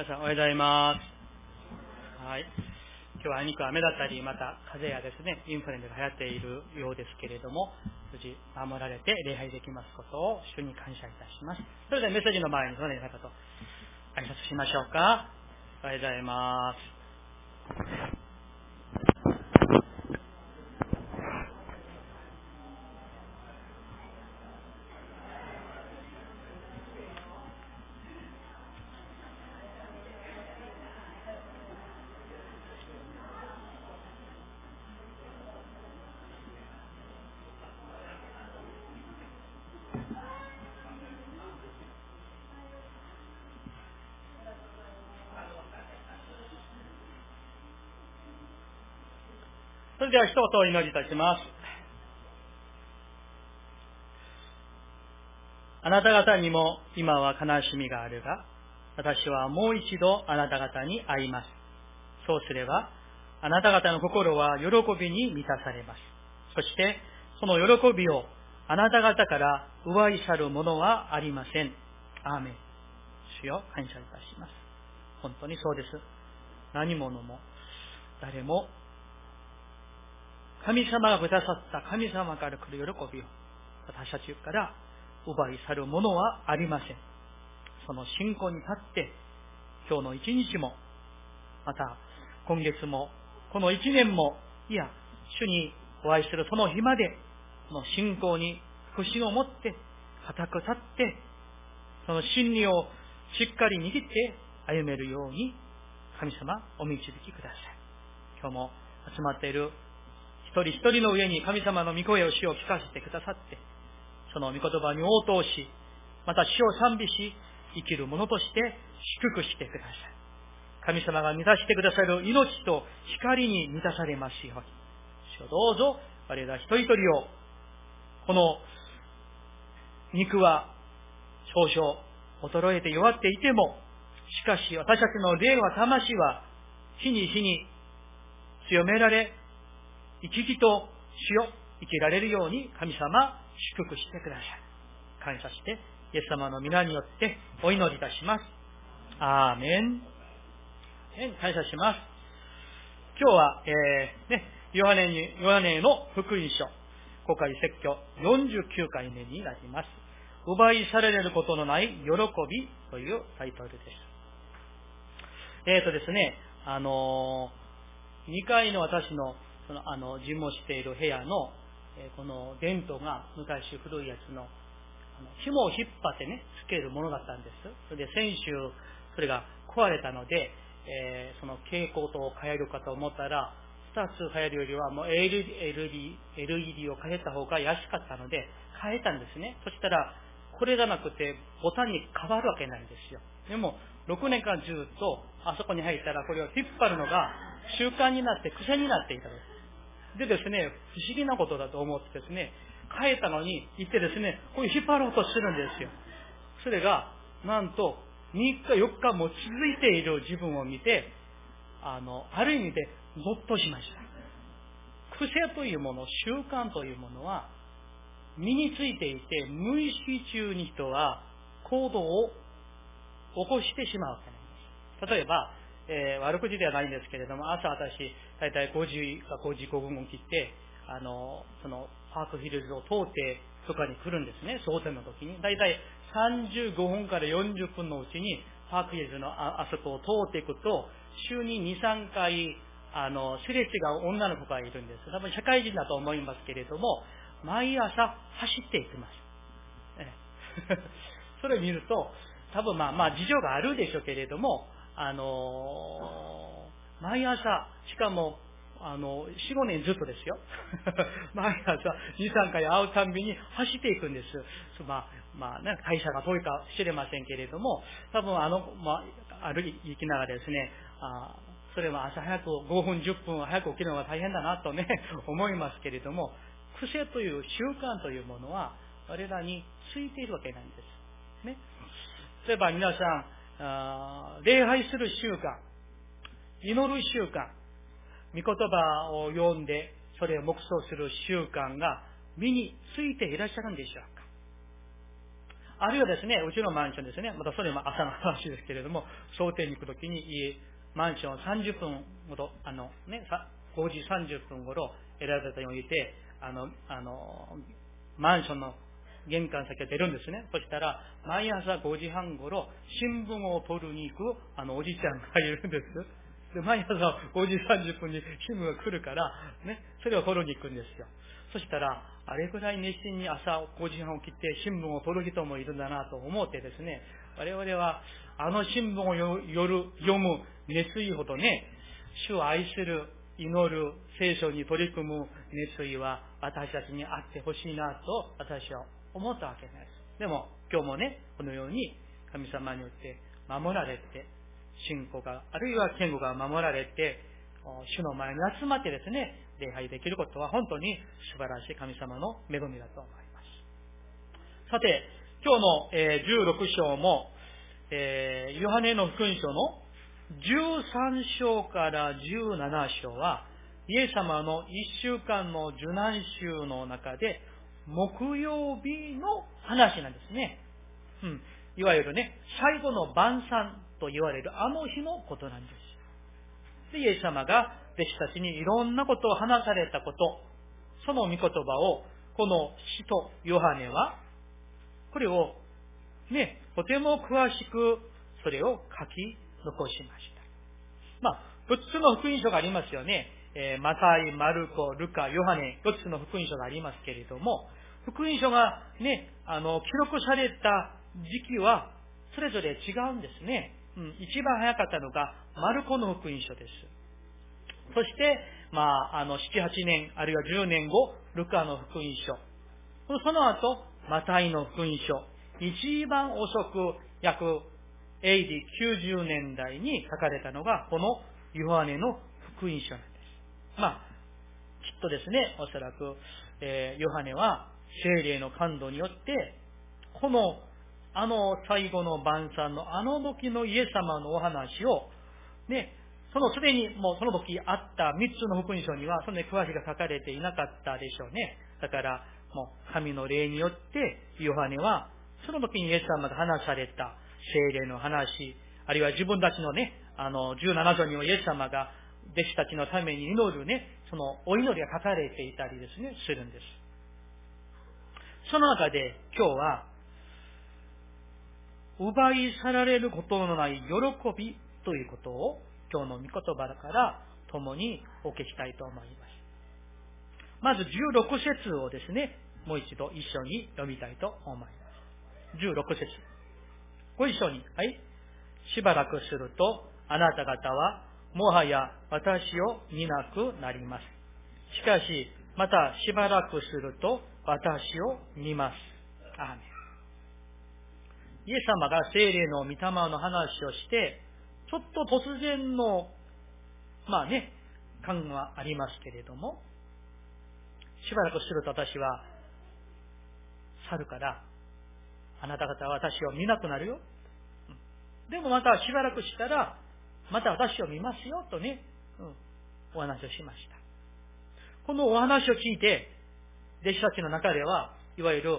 皆さんおはようございます。はい。今日はあいにく雨だったり、また風邪やですね、インフルエンザが流行っているようですけれども、無事守られて礼拝できますことを主に感謝いたします。それではメッセージの前にそのような方と挨拶しましょうか。おはようございます。れでは一言お祈りいたします。あなた方にも今は悲しみがあるが、私はもう一度あなた方に会います。そうすれば、あなた方の心は喜びに満たされます。そして、その喜びをあなた方から奪い去るものはありません。アーメン。主よ、感謝いたします。本当にそうです。何者も、誰も神様がくださった神様から来る喜びを私たちから奪い去るものはありません。その信仰に立って今日の一日もまた今月もこの一年もいや主にお会いするその日までこの信仰に福祉を持って固く立ってその真理をしっかり握って歩めるように神様お導きください。今日も集まっている一人一人の上に神様の御声を主を聞かせてくださって、その御言葉に応答し、また主を賛美し、生きる者として祝福してください。神様が満たしてくださる命と光に満たされます。ように。主をどうぞ、我ら一人一人を、この肉は少々衰えて弱っていても、しかし私たちの霊は魂は日に日に強められ、生き生きと主よ、生きられるように神様、祝福してください。感謝して、イエス様の皆によってお祈りいたします。アーメン。感謝します。今日は、えー、ね、ヨハネに、ヨハネの福音書、公開説教49回目になります。奪い去られることのない喜びというタイトルです。えっ、ー、とですね、あのー、2階の私のその、あの、事務している部屋の、えこの伝統が昔古いやつの、あの、紐を引っ張ってね、つけるものだったんです。それで先週、それが壊れたので、えー、その蛍光灯を変えるかと思ったら、2つ変えるよりはもう LED, LED を変えた方が安かったので、変えたんですね。そしたら、これがなくてボタンに変わるわけないんですよ。でも、6年間ずっとあそこに入ったらこれを引っ張るのが習慣になって癖になっていたんです。でですね、不思議なことだと思ってですね、帰ったのに行ってですね、こう引っ張ろうとするんですよ。それが、なんと、3日、4日も続いている自分を見て、あの、ある意味で、ゾッとしました。癖というもの、習慣というものは、身についていて、無意識中に人は行動を起こしてしまうわけなんです。例えば、えー、悪口ではないんですけれども、朝私、だいたい5時か5時5分起きて、あの、その、パークヒルズを通ってとかに来るんですね、蒼天の時に。だいたい35分から40分のうちに、パークヒルズのああそこを通っていくと、週に2、3回、あの、すれ違う女の子がいるんです。多分社会人だと思いますけれども、毎朝走っていきます。え それを見ると、多分まあまあ事情があるでしょうけれども、あのー、毎朝、しかも、あの、4、5年ずっとですよ。毎朝、2、3回会うたんびに走っていくんです。まあ、まあね、会社が遠いか知れませんけれども、多分あの、まあ、歩きながらですね、あそれは朝早く5分、10分早く起きるのが大変だなとね、思いますけれども、癖という習慣というものは、我らについているわけなんです。ね。例えば皆さん、礼拝する習慣、祈る習慣、御言葉を読んで、それを黙想する習慣が身についていらっしゃるんでしょうか。あるいはですね、うちのマンションですね、またそれも朝の話ですけれども、商店に行くときに家、マンション30分ほど、あのね、5時30分頃、エレベーターに置いて、あの、あの、マンションの玄関先が出るんですね。そしたら、毎朝5時半頃、新聞を取りに行く、あの、おじちゃんがいるんです。で、毎朝5時30分に新聞が来るから、ね、それを取りに行くんですよ。そしたら、あれぐらい熱心に朝5時半起きて新聞を取る人もいるんだなと思ってですね、我々はあの新聞を夜読む熱意ほどね、主を愛する、祈る、聖書に取り組む熱意は私たちにあってほしいなと私は思ったわけです。でも今日もね、このように神様によって守られて、信仰が、あるいは健吾が守られて、主の前に集まってですね、礼拝できることは本当に素晴らしい神様の恵みだと思います。さて、今日の、え16章も、えヨハネの福音書の13章から17章は、イエス様の1週間の受難週の中で、木曜日の話なんですね。うん。いわゆるね、最後の晩餐と言われるあの日のことなんです。で、イエス様が弟子たちにいろんなことを話されたこと、その御言葉を、この使徒ヨハネは、これを、ね、とても詳しく、それを書き残しました。まあ、4つの福音書がありますよね。えー、マタイ、マルコ、ルカ、ヨハネ、4つの福音書がありますけれども、福音書がね、あの、記録された時期は、それぞれ違うんですね。うん、一番早かったのが、マルコの福音書です。そして、まあ、あの、7、8年、あるいは10年後、ルカの福音書。その後、マタイの福音書。一番遅く、約 AD 90年代に書かれたのが、このヨハネの福音書なんです。まあ、きっとですね、おそらく、えー、ヨハネは、精霊の感動によって、この、あの最後の晩餐のあの時のイエス様のお話を、ね、そのすでにもうその時あった三つの福音書には、そんなに詳しく書かれていなかったでしょうね。だから、もう神の霊によって、ヨハネは、その時にイエス様が話された精霊の話、あるいは自分たちのね、あの、17条にはイエス様が弟子たちのために祈るね、そのお祈りが書かれていたりですね、するんです。その中で今日は、奪い去られることのない喜びということを今日の御言葉から共にお受けしたいと思います。まず16節をですね、もう一度一緒に読みたいと思います。16節ご一緒に。はい。しばらくすると、あなた方は、もはや私を見なくなります。しかし、またしばらくすると、私を見ます。アーメン。イエス様が精霊の御霊の話をして、ちょっと突然の、まあね、感がありますけれども、しばらくすると私は、去るから、あなた方は私を見なくなるよ。でもまたしばらくしたら、また私を見ますよ、とね、うん、お話をしました。このお話を聞いて、弟子たちの中では、いわゆる、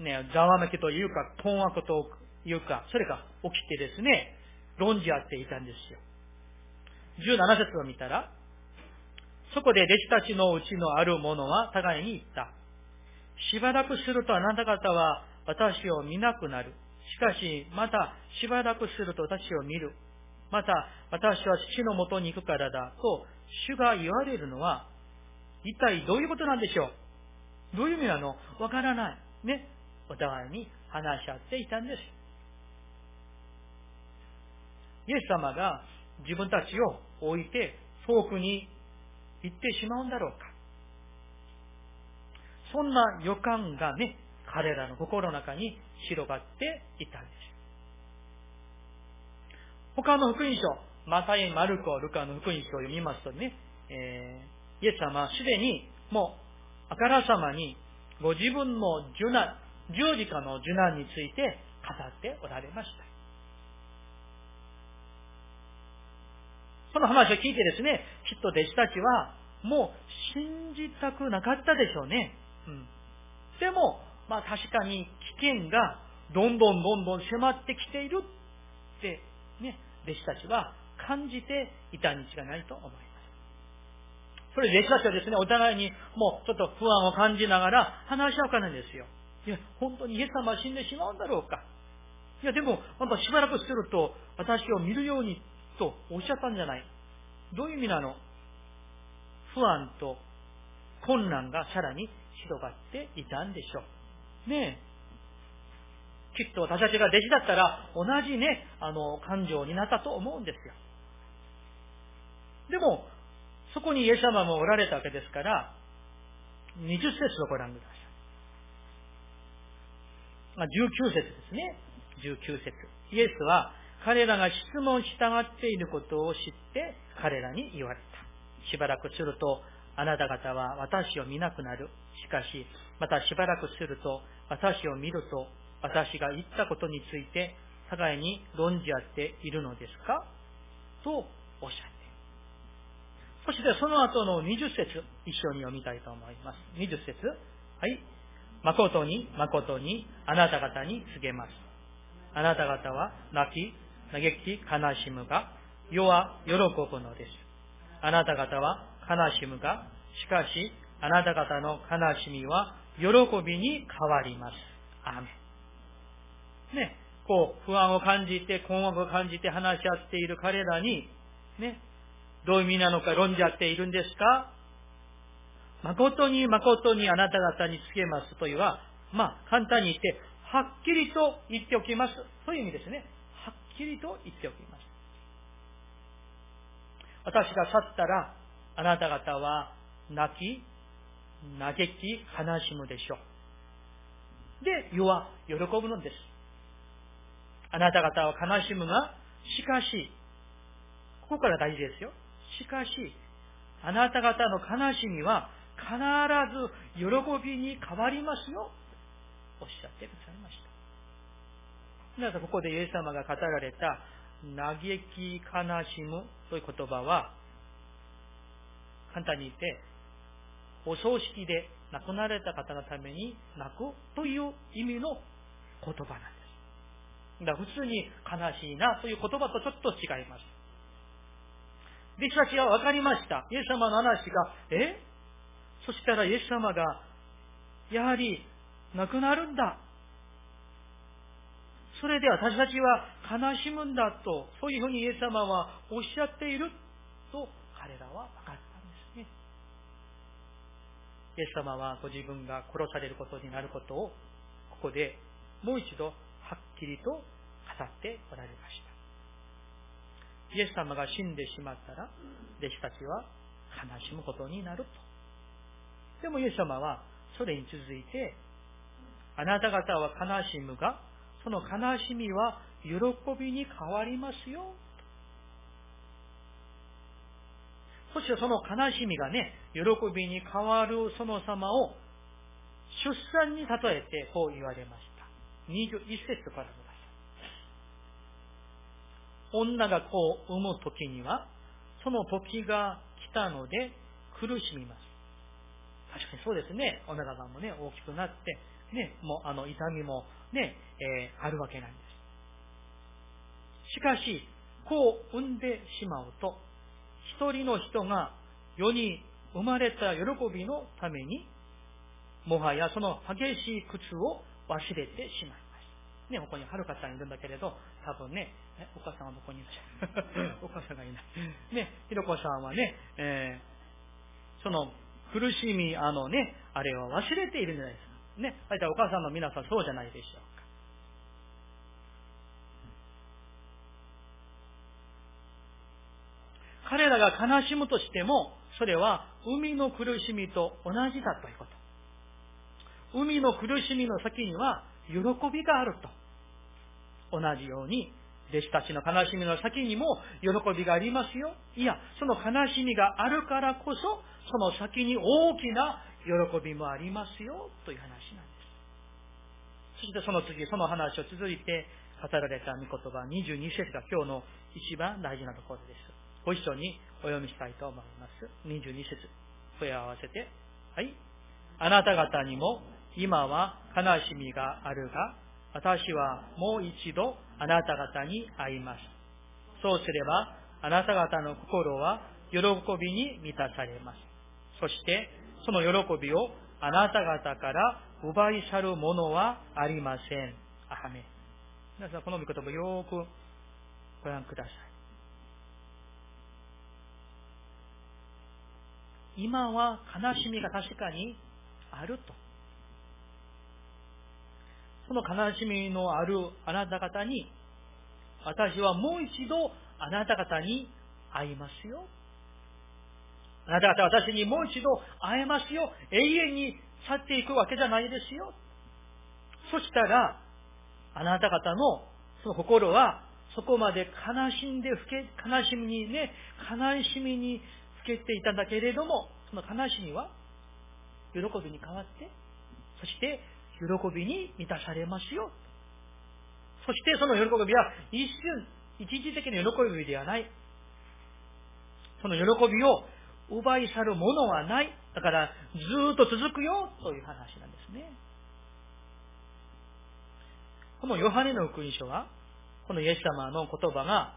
ね、ざわめきというか、困惑というか、それが起きてですね、論じ合っていたんですよ。17節を見たら、そこで弟子たちのうちのある者は互いに言った。しばらくするとあなた方は私を見なくなる。しかし、またしばらくすると私を見る。また、私は父のもとに行くからだ。と、主が言われるのは、一体どういうことなんでしょう？どういう意味なの？わからない。ね。お互いに話し合っていたんです。イエス様が自分たちを置いて遠くに行ってしまうんだろうか。そんな予感がね、彼らの心の中に広がっていたんです。他の福音書、マタイ、マルコ、ルカの福音書を読みますとね、えー、イエス様はすでにもうあからさまにご自分の受難、十字架の受難について語っておられました。その話を聞いてですね、きっと弟子たちは、もう信じたくなかったでしょうね。うん。でも、まあ確かに危険がどんどんどんどん迫ってきているって、ね、弟子たちは感じていたに違いないと思います。それで弟子たちはですね、お互いにもうちょっと不安を感じながら話し合うからですよ。いや、本当にイエス様は死んでしまうんだろうか。いや、でも、またしばらくすると、私を見るようにとおっしゃったんじゃない。どういう意味なの？不安と困難がさらに広がっていたんでしょう。ねえ。きっと私たちが弟子だったら同じね、あの、感情になったと思うんですよ。でも、そこにイエス様もおられたわけですから、20節をご覧ください。ま、19節ですね。19節。イエスは彼らが質問従っていることを知って彼らに言われた。しばらくすると、あなた方は私を見なくなる。しかし、またしばらくすると、私を見ると、私が言ったことについて、互いに論じ合っているのですか？とおっしゃって。そしてその後の20節、一緒に読みたいと思います。20節。はい。誠に、誠に、あなた方に告げます。あなた方は泣き、嘆き、悲しむが、世は喜ぶのです。あなた方は悲しむが、しかし、あなた方の悲しみは喜びに変わります。アーメン。ね、こう、不安を感じて、困惑を感じて話し合っている彼らに、ね、どういう意味なのか論じ合っているんですか？誠に誠にあなた方に告げますというは、まあ、簡単に言って、はっきりと言っておきます。という意味ですね。はっきりと言っておきます。私が去ったら、あなた方は泣き、嘆き、悲しむでしょう。で、世は喜ぶのです。あなた方は悲しむが、しかし、ここから大事ですよ。しかし、あなた方の悲しみは必ず喜びに変わりますよ。おっしゃってくださいました。だからここでイエス様が語られた、嘆き悲しむという言葉は、簡単に言って、お葬式で亡くなられた方のために泣くという意味の言葉なんです。だから普通に悲しいなという言葉とちょっと違います。弟子たちは分かりました。イエス様の話が、え？そしたらイエス様が、やはり亡くなるんだ。それで私たちは悲しむんだと、そういうふうにイエス様はおっしゃっていると彼らは分かったんですね。イエス様はご自分が殺されることになることを、ここでもう一度はっきりと語っておられました。イエス様が死んでしまったら、弟子たちは悲しむことになると。でもイエス様はそれに続いて、あなた方は悲しむが、その悲しみは喜びに変わりますよ。そしてその悲しみがね、喜びに変わるその様を出産に例えてこう言われました。21節からください。女が子を産む時には、その時が来たので苦しみます。確かにそうですね。お腹がもね、大きくなって、ね、もうあの痛みもね、えー、あるわけなんです。しかし、こう産んでしまうと、一人の人が世に生まれた喜びのために、もはやその激しい苦痛を忘れてしまいます。ね、ここにはるかさんいるんだけれど、多分ね、お母さんはどこにいらっしゃる？お母さんがいない。ね、ひろこさんはね、えー、その苦しみ、あのね、あれを忘れているんじゃないですか。ね、大体お母さんの皆さんそうじゃないでしょうか。彼らが悲しむとしても、それは海の苦しみと同じだということ。海の苦しみの先には喜びがあると。同じように、弟子たちの悲しみの先にも喜びがありますよ。いや、その悲しみがあるからこそ、その先に大きな喜びもありますよ、という話なんです。そしてその次、その話を続いて語られた御言葉22節が今日の一番大事なところです。ご一緒にお読みしたいと思います。22節声を合わせて。はい。あなた方にも今は悲しみがあるが、私はもう一度あなた方に会います。そうすれば、あなた方の心は喜びに満たされます。そして、その喜びをあなた方から奪い去るものはありません。アハメ皆さん、この御言葉よくご覧ください。今は悲しみが確かにあると。その悲しみのあるあなた方に、私はもう一度あなた方に会いますよ。あなた方私にもう一度会えますよ。永遠に去っていくわけじゃないですよ。そしたら、あなた方のその心はそこまで悲しんでふけ、悲しみにね、悲しみにふけていたんだけれども、その悲しみは喜びに変わって、そして喜びに満たされますよ。そしてその喜びは一瞬、一時的な喜びではない。その喜びを奪い去るものはない。だから、ずっと続くよという話なんですね。このヨハネの福音書は、このイエス様の言葉が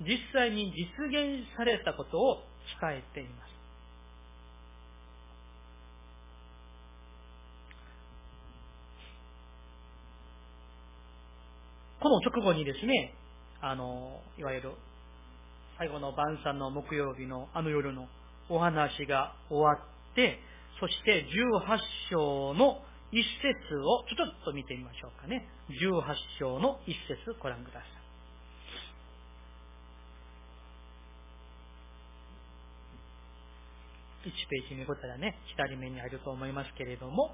実際に実現されたことを伝えています。この直後にですね、あの、いわゆる最後の晩餐の木曜日のあの夜のお話が終わって、そして18章の一節をちょっと見てみましょうかね。18章の一節ご覧ください。1ページ見事らね、左目にあると思いますけれども、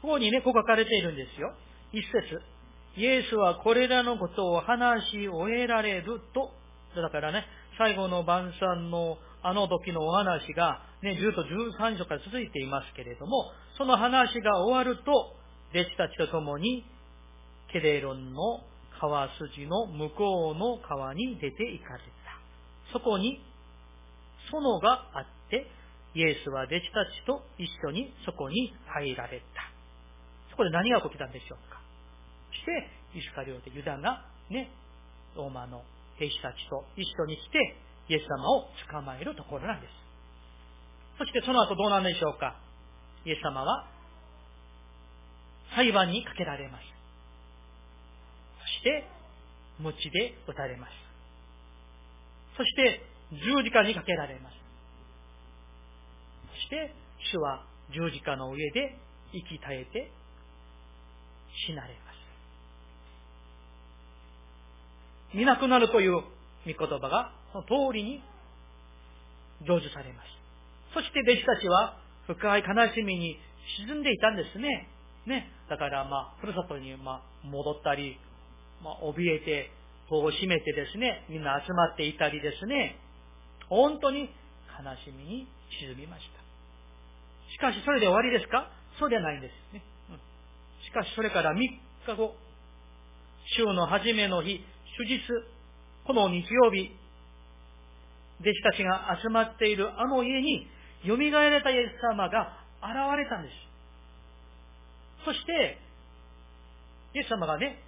ここにね、こう書かれているんですよ。一節。イエスはこれらのことを話し終えられると、だからね、最後の晩餐のあの時のお話が、ね、10と13章から続いていますけれども、その話が終わると、弟子たちと共に、ケレロンの川筋の向こうの川に出て行かれた。そこに、園があって、イエスは弟子たちと一緒にそこに入られた。そこで何が起きたんでしょうか？して、イスカリオテ、ユダがね、ローマの兵士たちと一緒に来て、イエス様を捕まえるところなんです。そしてその後どうなんでしょうかイエス様は裁判にかけられます。そして、鞭で打たれます。そして、十字架にかけられます。そして、主は十字架の上で生き絶えて死なれます。見なくなるという御言葉がその通りに成就されます。そして弟子たちは深い悲しみに沈んでいたんですね。ね。だからまあ、ふるさとにま戻ったり、まあ、怯えて、戸を閉めてですね、みんな集まっていたりですね、本当に悲しみに沈みました。しかしそれで終わりですか？そうではないんですね。うん、しかしそれから3日後、週の初めの日、主日、この日曜日、弟子たちが集まっているあの家に、蘇られたイエス様が現れたんです。そして、イエス様がね、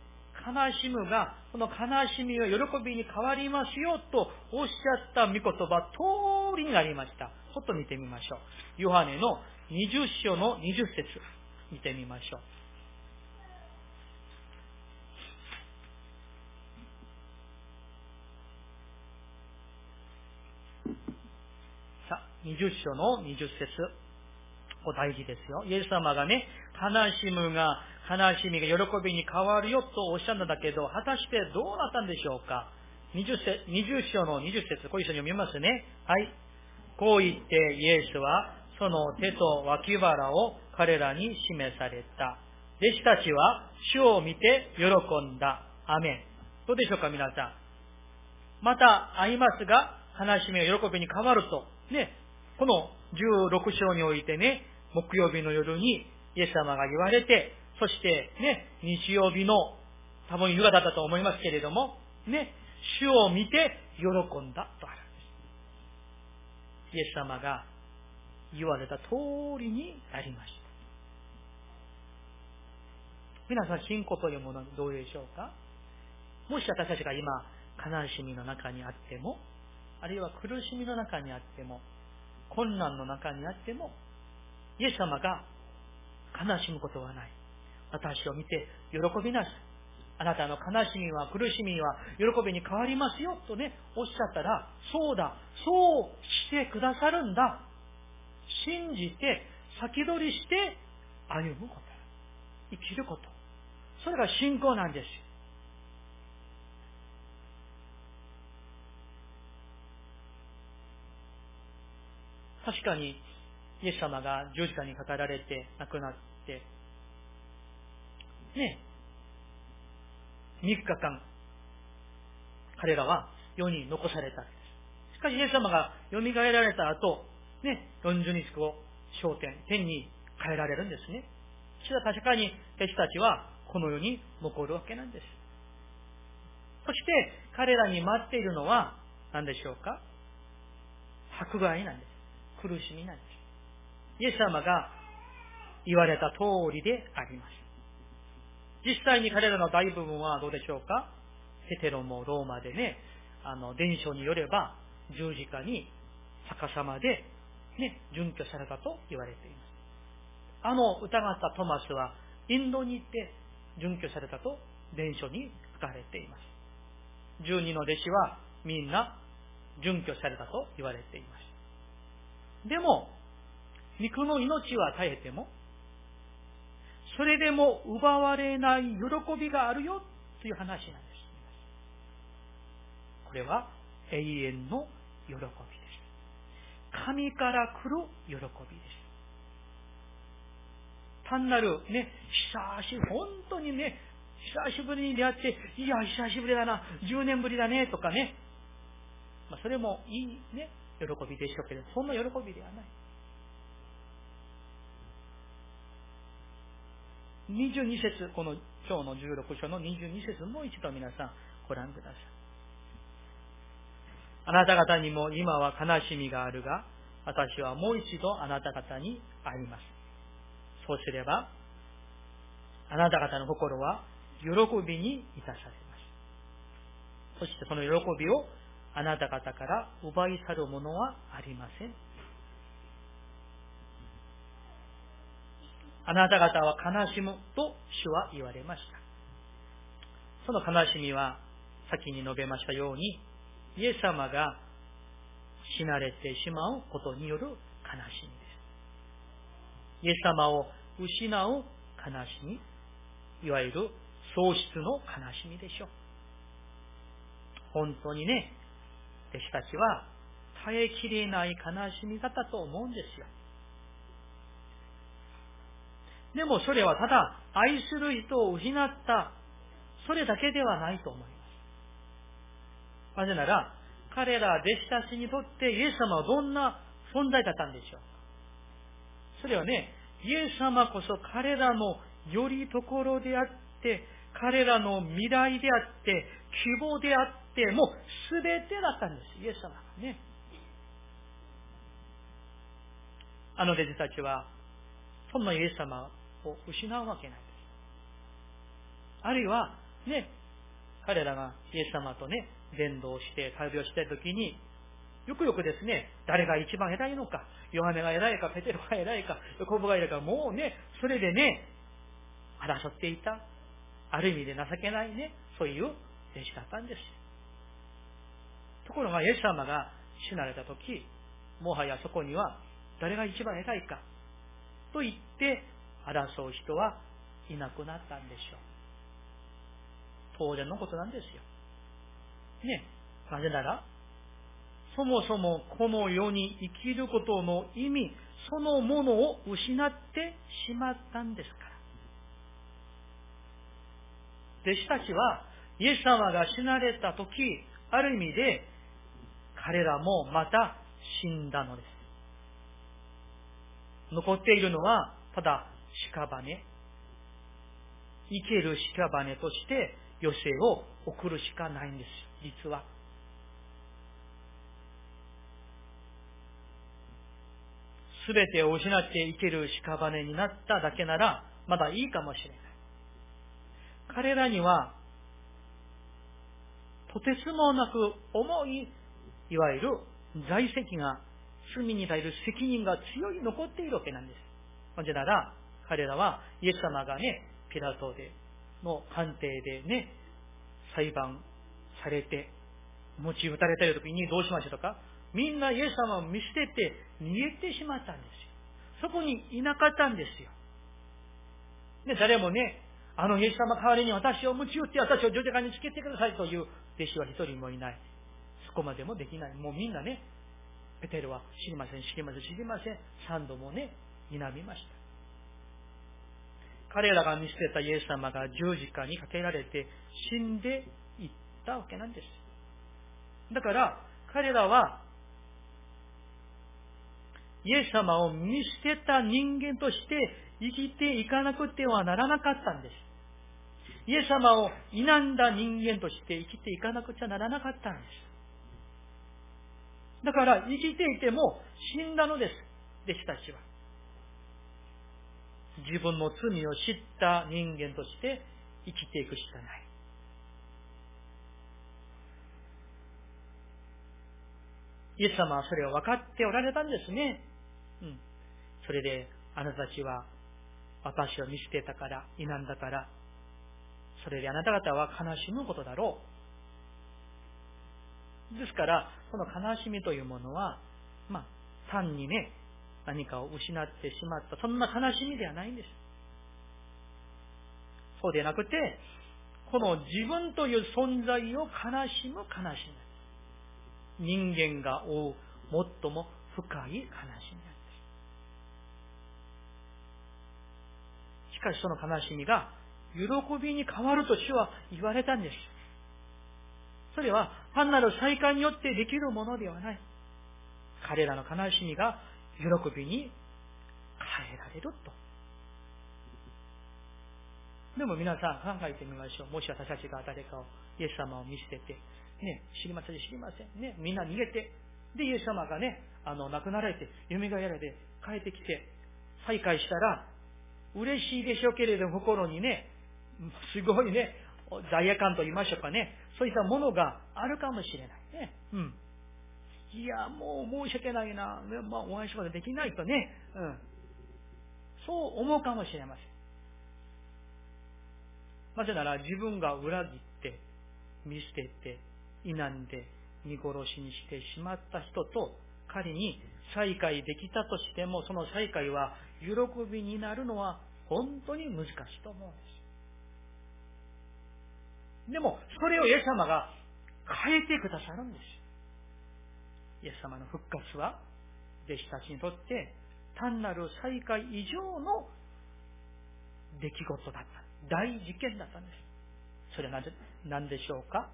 悲しむが、この悲しみは喜びに変わりますよとおっしゃった御言葉通りになりました。ちょっと見てみましょう。ヨハネの20章の20節見てみましょう。20章の20節こ大事ですよ。イエス様がね、悲しむが、悲しみが喜びに変わるよとおっしゃるんだけど、果たしてどうなったんでしょうか？20, 節20章の20節ご一緒に読みますね。はい。こう言ってイエスは、その手と脇腹を彼らに示された。弟子たちは主を見て喜んだ。アメン。どうでしょうか皆さん？また会いますが、悲しみが喜びに変わると。ね、この16章においてね、木曜日の夜にイエス様が言われて、そしてね、日曜日の多分夕方だったと思いますけれども、ね、主を見て喜んだとあるんです。イエス様が言われた通りになりました。皆さん、信仰というものはどうでしょうか？もし私たちが今、悲しみの中にあっても、あるいは苦しみの中にあっても、困難の中にあっても、イエス様が悲しむことはない。私を見て喜びなさい。あなたの悲しみは苦しみは喜びに変わりますよとね、おっしゃったら、そうだ、そうしてくださるんだ。信じて、先取りして歩むこと。生きること。それが信仰なんですよ。確かに、イエス様が十字架にかかられて亡くなって、ね、3日間、彼らは世に残された。しかし、イエス様が蘇られた後、ね、40日後、焦点、天に変えられるんですね。それは確かに、弟子たちはこの世に残るわけなんです。そして、彼らに待っているのは何でしょうか？迫害なんです。苦しみなんです。イエス様が言われた通りであります。実際に彼らの大部分はどうでしょうか？ヘテロもローマでね、あの、伝承によれば十字架に逆さまでね、準拠されたと言われています。あの疑ったトマスはインドに行って準拠されたと伝書に書かれています。十二の弟子はみんな準拠されたと言われています。でも、肉の命は絶えても、それでも奪われない喜びがあるよという話なんです。これは永遠の喜びです。神から来る喜びです。単なるね、久しぶり、本当にね、久しぶりに出会って、いや、久しぶりだな、10年ぶりだね、とかね。まあ、それもいいね、喜びでしょうけど、そんな喜びではない。22節、この今日の16章の22節もう一度皆さんご覧ください。あなた方にも今は悲しみがあるが、私はもう一度あなた方に会います。そうすれば、あなた方の心は喜びに満たされます。そしてその喜びをあなた方から奪い去るものはありません。あなた方は悲しむと主は言われました。その悲しみは先に述べましたように、イエス様が死なれてしまうことによる悲しみです。イエス様を失う悲しみ、いわゆる喪失の悲しみでしょう。本当にね、弟子たちは耐えきれない悲しみだったと思うんですよ。でもそれはただ愛する人を失った、それだけではないと思います。なぜなら、彼ら弟子たちにとってイエス様はどんな存在だったんでしょうか。それはね、イエス様こそ彼らのよりところであって、彼らの未来であって、希望であって、も全てだったんです、イエス様がね。あの弟子たちは、そんなイエス様を失うわけないです。あるいは、ね、彼らがイエス様とね、伝道して、旅をしたいときに、よくよくですね、誰が一番偉いのか、ヨハネが偉いか、ペテロが偉いか、ヨコブが偉いか、もうね、それでね、争っていた。ある意味で情けないね、そういう弟子だったんです。ところが、イエス様が死なれたとき、もはやそこには誰が一番偉いか、と言って争う人はいなくなったんでしょう。当然のことなんですよ。ね。なぜなら、そもそもこの世に生きることの意味そのものを失ってしまったんですから。弟子たちは、イエス様が死なれた時、ある意味で、彼らもまた死んだのです。残っているのは、ただ、屍。生ける屍として余生を送るしかないんです。実は。すべてを失って生ける屍になっただけなら、まだいいかもしれない。彼らには、とてつもなく重い、いわゆる在籍が、罪に対する責任が強い残っているわけなんです。なぜなら、彼らはイエス様がね、ピラトでの官邸でね、裁判されて、持ち打たれた時にどうしましょうかみんなイエス様を見捨てて逃げてしまったんですよ。そこにいなかったんですよ。で、誰もね、あのイエス様代わりに私を鞭打って私を十字架につけてくださいという弟子は一人もいない。そこまでもできない。もうみんなね、ペテルは知りません、知りません、知りません。三度もね、睨みました。彼らが見捨てたイエス様が十字架にかけられて死んでいったわけなんです。だから、彼らは、イエス様を見捨てた人間として生きていかなくてはならなかったんです。イエス様を否んだ人間として生きていかなくちゃならなかったんです。だから生きていても死んだのです、弟子たちは。自分の罪を知った人間として生きていくしかない。イエス様はそれを分かっておられたんですね。うん。それで、あなたたちは私を見捨てたから、否んだから、それであなた方は悲しむことだろう。ですから、その悲しみというものは、まあ、単にね、何かを失ってしまった、そんな悲しみではないんです。そうでなくて、この自分という存在を悲しむ悲しみ。人間が負う最も深い悲しみなんです。しかしその悲しみが喜びに変わると主は言われたんです。それは単なる再会によってできるものではない。彼らの悲しみが喜びに変えられると。でも皆さん考えてみましょう。もし私たちが誰かを、イエス様を見捨てて、ね、知りません、知りません。ね、みんな逃げて、で、イエス様がね、あの、亡くなられて、蘇られて、帰ってきて、再会したら、嬉しいでしょうけれども、心にね、すごいね、罪悪感と言いましょうかね、そういったものがあるかもしれないね。うん。いや、もう申し訳ないな、ね、まあ、お会いしまでできないとね、うん。そう思うかもしれません。なぜなら自分が裏切って、見捨てて、否んで、見殺しにしてしまった人と仮に再会できたとしても、その再会は喜びになるのは本当に難しいと思うんです。でも、それをイエス様が変えてくださるんです。イエス様の復活は、弟子たちにとって単なる再会以上の出来事だった。大事件だったんです。それは何でしょうか？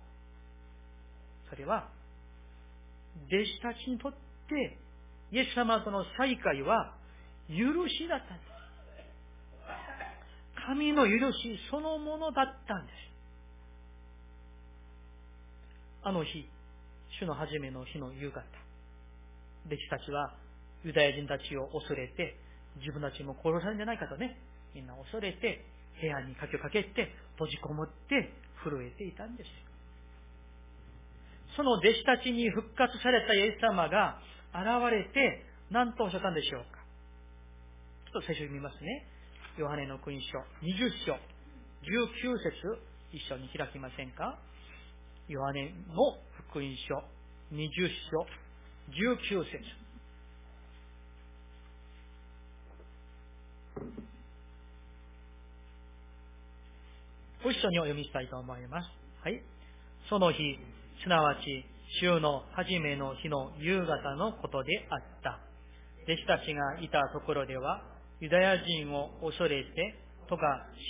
それは、弟子たちにとって、イエス様との再会は、許しだったんです。神の許しそのものだったんです。あの日、主の初めの日の夕方、弟子たちはユダヤ人たちを恐れて、自分たちも殺されるんじゃないかとね、みんな恐れて、部屋に鍵をかけて、閉じこもって震えていたんです。その弟子たちに復活されたイエス様が現れて、何とおっしゃったんでしょうか。ちょっと最初に見ますね。ヨハネの福音書、20章、19節、一緒に開きませんかヨハネの福音書、20章、19節。ご一緒にお読みしたいと思います。はい。その日、すなわち、週の初めの日の夕方のことであった。弟子たちがいたところでは、ユダヤ人を恐れて戸が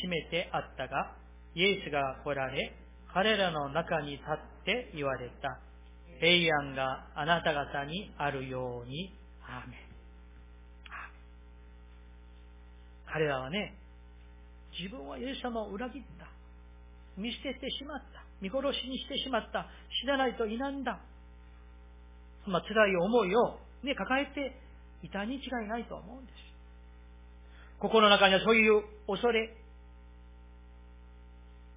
閉めてあったが、イエスが来られ、彼らの中に立って言われた。平安があなた方にあるように。アーメン。彼らはね、自分はイエス様を裏切った。見捨ててしまった。見殺しにしてしまった。死なないと否んだ。まあ、辛い思いをね、抱えていたに違いないと思うんです。心の中にはそういう恐れ、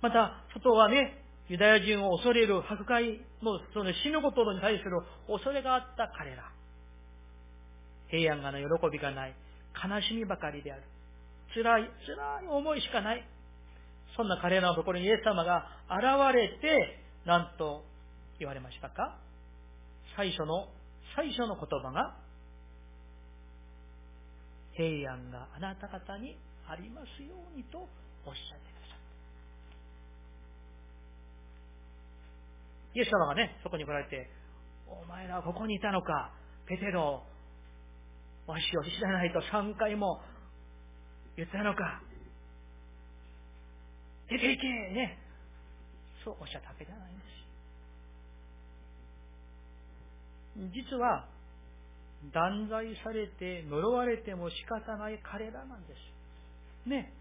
また、外はね、ユダヤ人を恐れる迫害のその死ぬことに対する恐れがあった彼ら。平安がない、喜びがない、悲しみばかりである。辛い、辛い思いしかない。そんな彼らのところにイエス様が現れて、なんと言われましたか？最初の、最初の言葉が、平安があなた方にありますようにとおっしゃってくださった。イエス様がね、そこに来られて、お前らはここにいたのか、ペテロ、わしを知らないと3回も言ったのか、出ていけね。そうおっしゃったわけじゃないんです。実は、断罪されて呪われても仕方ない彼らなんです。ね。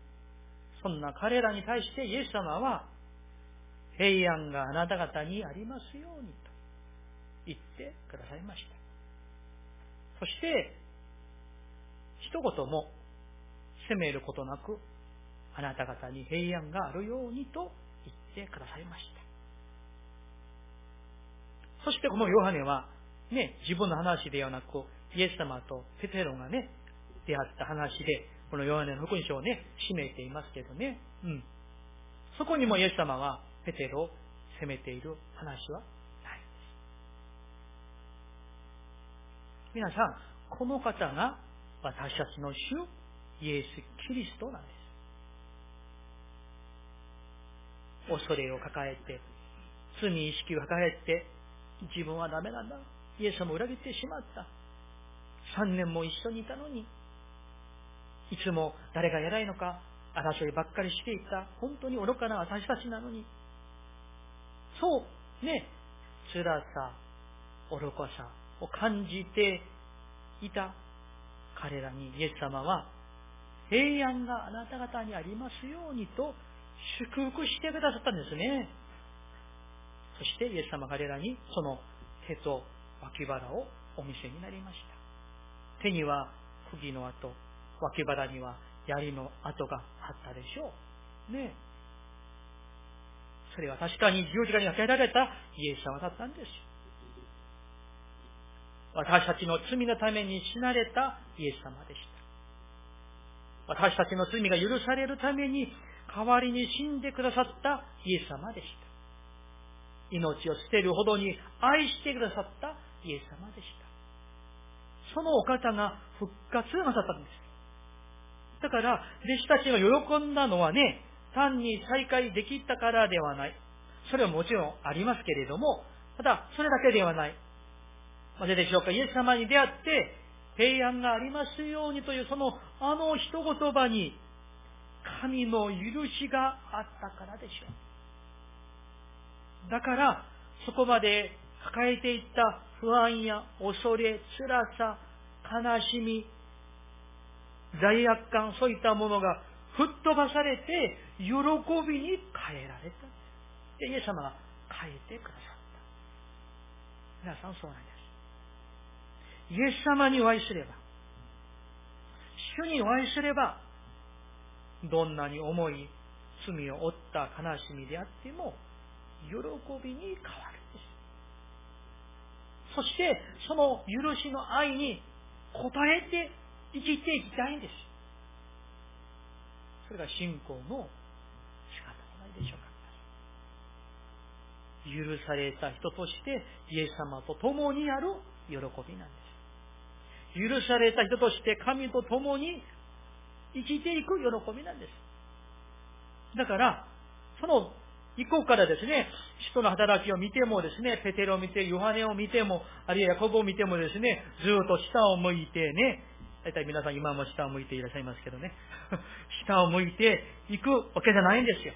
そんな彼らに対してイエス様は、平安があなた方にありますようにと言ってくださいました。そして、一言も責めることなく、あなた方に平安があるようにと言ってくださいました。そしてこのヨハネは、ね、自分の話ではなく、イエス様とペテロがね、出会った話で、このヨハネの福音書をね、締めていますけどね。うん。そこにもイエス様はペテロを責めている話はないです。皆さん、この方が私たちの主、イエス・キリストなんです。恐れを抱えて、罪意識を抱えて、自分はダメなんだ。イエス様を裏切ってしまった。三年も一緒にいたのに、いつも誰が偉いのか争いばっかりしていた、本当に愚かな私たちなのに、そう、ね、辛さ、愚かさを感じていた彼らにイエス様は、平安があなた方にありますようにと祝福してくださったんですね。そしてイエス様彼らにその手と脇腹をお見せになりました。手には釘の跡、脇腹には槍の跡があったでしょう。ねそれは確かに十字架にかけられたイエス様だったんです。私たちの罪のために死なれたイエス様でした。私たちの罪が許されるために代わりに死んでくださったイエス様でした。命を捨てるほどに愛してくださったイエス様でした。そのお方が復活なさったんです。だから、弟子たちが喜んだのはね、単に再会できたからではない。それはもちろんありますけれども、ただ、それだけではない。なぜでしょうかイエス様に出会って、平安がありますようにというそのあの一言葉に神の許しがあったからでしょう。だから、そこまで抱えていった不安や恐れ、辛さ、悲しみ、罪悪感、そういったものが吹っ飛ばされて、喜びに変えられた。で、イエス様が変えてくださった。皆さんそうなんです。イエス様にお会いすれば、主にお会いすれば、どんなに重い罪を負った悲しみであっても、喜びに変わるんです。そして、その許しの愛に応えて生きていきたいんです。それが信仰の仕方じゃないでしょうか。許された人としてイエス様と共にある喜びなんです。許された人として神と共に生きていく喜びなんです。だから、その以降からですね、人の働きを見てもですね、ペテロを見て、ヨハネを見ても、あるいはヤコブを見てもですね、ずっと下を向いてね、大体皆さん今も下を向いていらっしゃいますけどね、下を向いていくわけじゃないんですよ。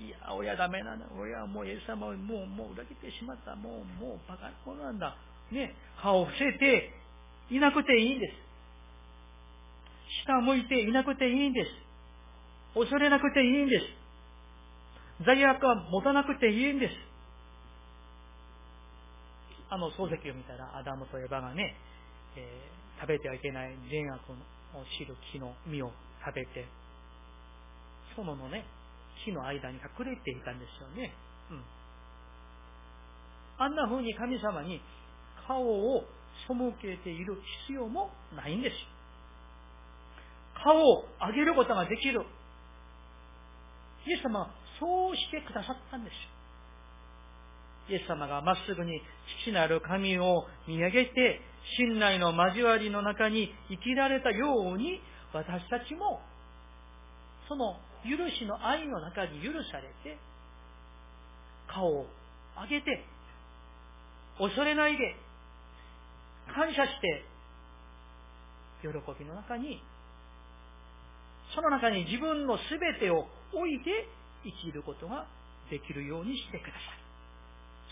いや、親ダメなんだ。親はもうイエス様をもう、もう裏切ってしまった。もう、もうバカな子なんだ。ね、歯を伏せていなくていいんです。下を向いていなくていいんです。恐れなくていいんです。罪悪は持たなくていいんです。あの漱石を見たら、アダムとエバがね、えー、食べてはいけない善悪を知る木の実を食べて、そののね、木の間に隠れていたんですよね。うん。あんな風に神様に顔を背けている必要もないんです。顔を上げることができる。イエス様はそうしてくださったんです。イエス様がまっすぐに父なる神を見上げて、信頼の交わりの中に生きられたように、私たちも、その許しの愛の中に許されて、顔を上げて、恐れないで、感謝して、喜びの中に、その中に自分の全てを置いて生きることができるようにしてください。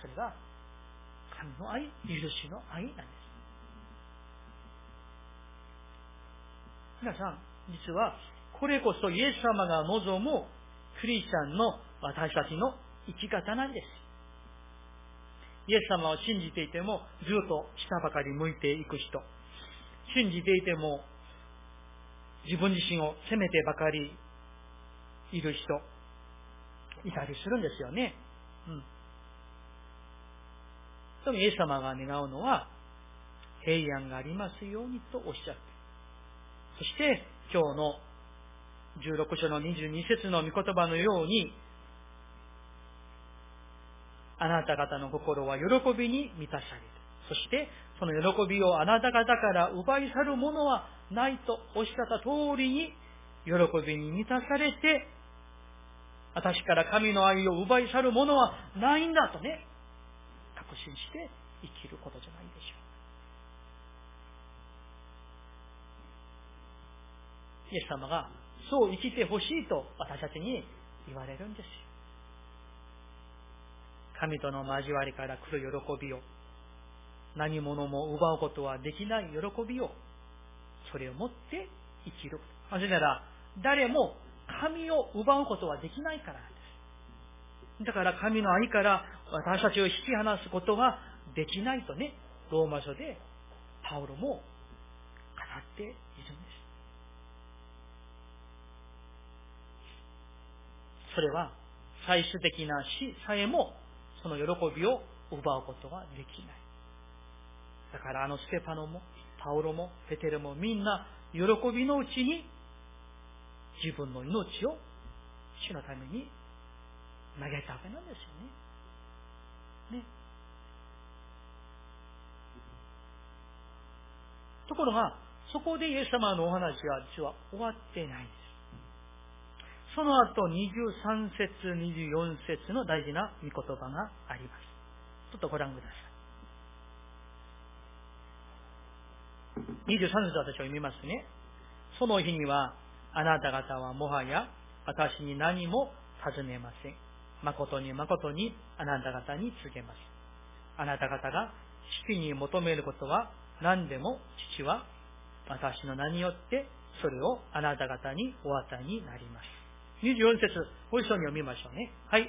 それが、神の愛、許しの愛なんです。皆さん、実は、これこそイエス様が望むクリスチャンの私たちの生き方なんです。イエス様を信じていても、ずっと下ばかり向いていく人。信じていても、自分自身を責めてばかりいる人、いたりするんですよね。うん。でもイエス様が願うのは、平安がありますようにとおっしゃって。そして、今日の16章の22節の御言葉のように、あなた方の心は喜びに満たされる。そして、その喜びをあなた方から奪い去るものはないとおっしゃった通りに、喜びに満たされて、私から神の愛を奪い去るものはないんだとね、確信して生きることじゃないでしょう。イエス様がそう生きてほしいと私たちに言われるんですよ。神との交わりから来る喜びを、何者も奪うことはできない喜びを、それを持って生きる。なぜなら、誰も神を奪うことはできないからなんです。だから神の愛から私たちを引き離すことはできないとね、ローマ書でパウロも語っているんです。それは最終的な死さえもその喜びを奪うことはできない。だからあのステパノも、パウロも、ペテルもみんな喜びのうちに自分の命を主のために投げたわけなんですよね。ね。ところが、そこでイエス様のお話は実は終わってないんです。その後23節、24節の大事な御言葉があります。ちょっとご覧ください。23節私を読みますね。その日には、あなた方はもはや私に何も尋ねません。誠に誠にあなた方に告げます。あなた方が父に求めることは何でも父は私の名によってそれをあなた方にお与えになります。24節、ご一緒に読みましょうね。はい。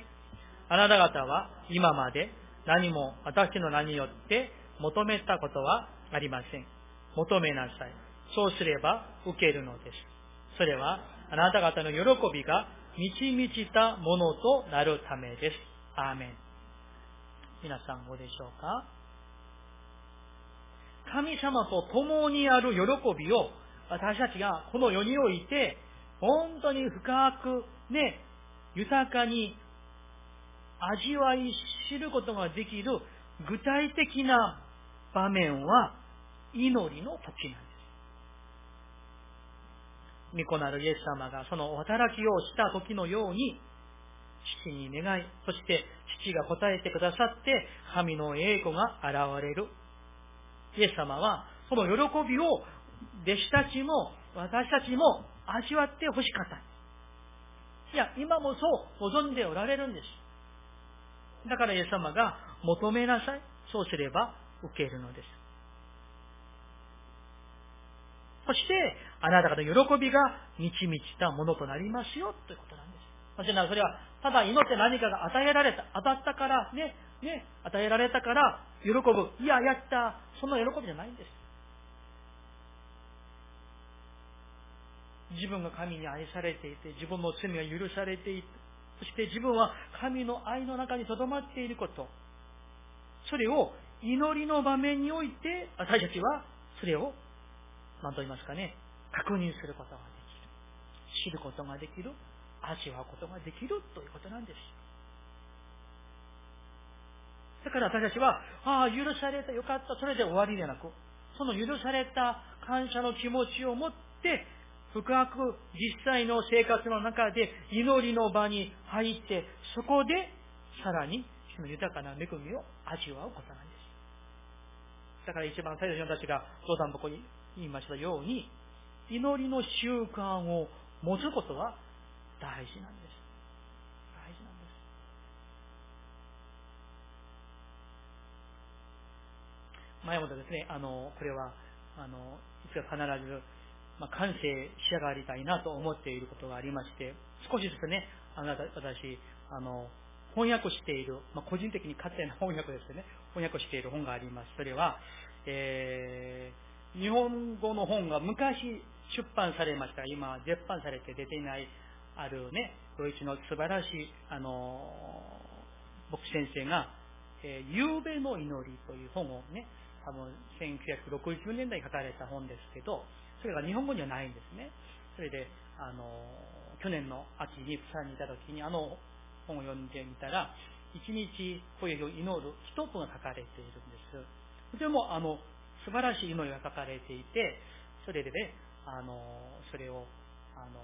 あなた方は今まで何も私の名によって求めたことはありません。求めなさい。そうすれば受けるのです。それはあなた方の喜びが満ち満ちたものとなるためです。アーメン。皆さん、どうでしょうか？神様と共にある喜びを私たちがこの世において本当に深くね、豊かに味わい知ることができる具体的な場面は祈りの時なんです。御子なるイエス様がその働きをした時のように、父に願い、そして父が答えてくださって神の栄光が現れる。イエス様はその喜びを弟子たちも私たちも味わってほしかった。いや、今もそう望んでおられるんです。だからイエス様が求めなさい。そうすれば受けるのです。そして、あなた方の喜びが満ち満ちたものとなりますよ、ということなんです。そしてそれは、ただ祈って何かが与えられた、当たったから、ね、ね、与えられたから、喜ぶ。いや、やった。その喜びじゃないんです。自分が神に愛されていて、自分の罪が許されていて、そして自分は神の愛の中に留まっていること。それを祈りの場面において、私たちはそれを、何と言いますかね、確認することができる。知ることができる。味わうことができるということなんです。だから私たちは、ああ、許された、よかった、それで終わりでなく、その許された感謝の気持ちを持って、深く実際の生活の中で祈りの場に入って、そこでさらにその豊かな恵みを味わうことなんです。だから一番最初に私が相談箱に言いましたように、祈りの習慣を持つことは大事なんです。大事なんです。前もですね、あの、これは、あの、いつか必ずまあ、感性仕上がりたいなと思っていることがありまして、少しずつね、あなた、私、あの、翻訳している、まあ、個人的に勝手な翻訳ですね、翻訳している本があります。それは、えー、日本語の本が昔出版されました。今、絶版されて出ていない、あるね、ドイツの素晴らしい、あの、牧師先生が、えー、夕べの祈りという本をね、多分1960年代に書かれた本ですけど、それが日本語にはないんですね。それで、あの、去年の秋にプサンにいた時にあの本を読んでみたら、一日こういう祈る一つが書かれているんです。とても、あの、素晴らしい祈りが書かれていて、それでね、あの、それを、あの、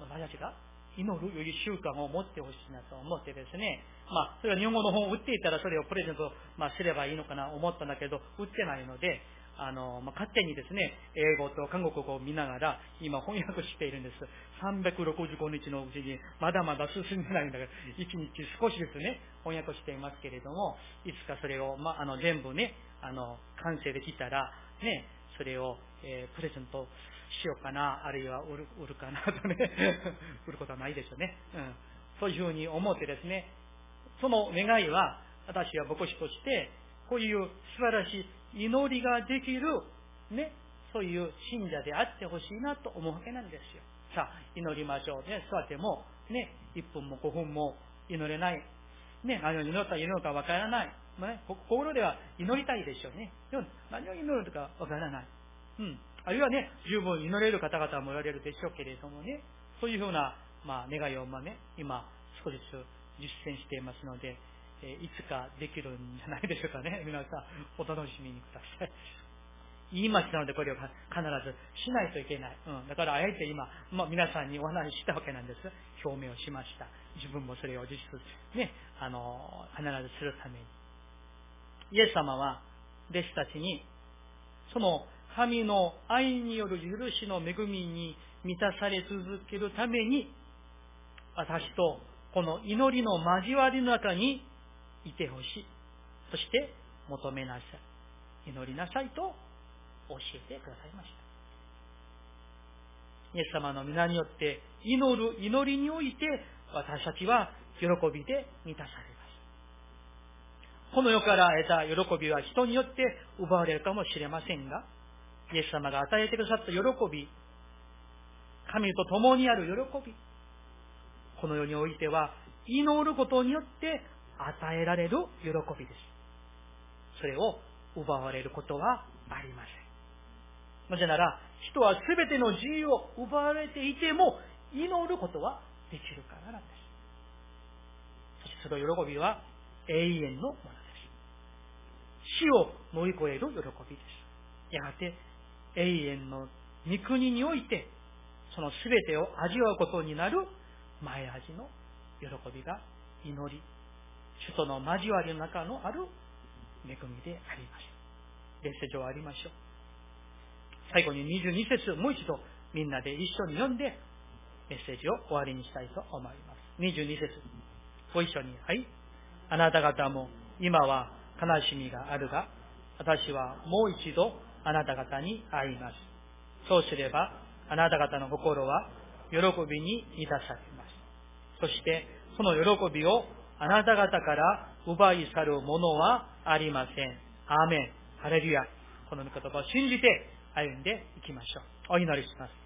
私たちが祈るという習慣を持ってほしいなと思ってですね、まあ、それは日本語の本を売っていたらそれをプレゼント、まあ、すればいいのかな思ったんだけど、売ってないので、あの、まあ、勝手にですね、英語と韓国語を見ながら、今翻訳しているんです。365日のうちに、まだまだ進んでないんだけど、1日少しですね、翻訳していますけれども、いつかそれを、まあ、あの、全部ね、あの、完成できたら、ね、それを、えー、プレゼントしようかな、あるいは売る、売るかなとね、売ることはないでしょうね。うん。そういうふうに思ってですね、その願いは、私は牧師として、こういう素晴らしい祈りができる、ね、そういう信者であってほしいなと思うわけなんですよ。さあ、祈りましょうね。座っても、ね、1分も5分も祈れない。ね、何を祈ったら祈るかわからない。ね、心では祈りたいでしょうね。でも、何を祈るかわからない。うん。あるいはね、十分祈れる方々もおられるでしょうけれどもね、そういうふうな、まあ、願いを、まあね、今、少しずつ実践していますので、えいつかできるんじゃないでしょうかね。皆さん、お楽しみにください。言いましたので、これを必ずしないといけない。うん。だから、あえて今、まあ、皆さんにお話ししたわけなんです。表明をしました。自分もそれを実質、ね、あの、必ずするために。イエス様は、弟子たちに、その神の愛による許しの恵みに満たされ続けるために、私とこの祈りの交わりの中にいてほしい。そして求めなさい。祈りなさいと教えてくださいました。イエス様の皆によって祈る祈りにおいて私たちは喜びで満たされます。この世から得た喜びは人によって奪われるかもしれませんが、イエス様が与えてくださった喜び、神と共にある喜び、この世においては祈ることによって与えられる喜びです。それを奪われることはありません。なぜなら、人は全ての自由を奪われていても、祈ることはできるからなんです。そしてその喜びは永遠のもの。死を乗り越える喜びです。やがて永遠の御国において、その全てを味わうことになる前味の喜びが祈り、主との交わりの中のある恵みであります。メッセージをありましょう。最後に22節もう一度みんなで一緒に読んでメッセージを終わりにしたいと思います。22節ご一緒に。はい。あなた方も今は悲しみがあるが、私はもう一度あなた方に会います。そうすれば、あなた方の心は喜びに満たされます。そして、その喜びをあなた方から奪い去るものはありません。アーメン。ハレルヤ。この御言葉を信じて歩んでいきましょう。お祈りします。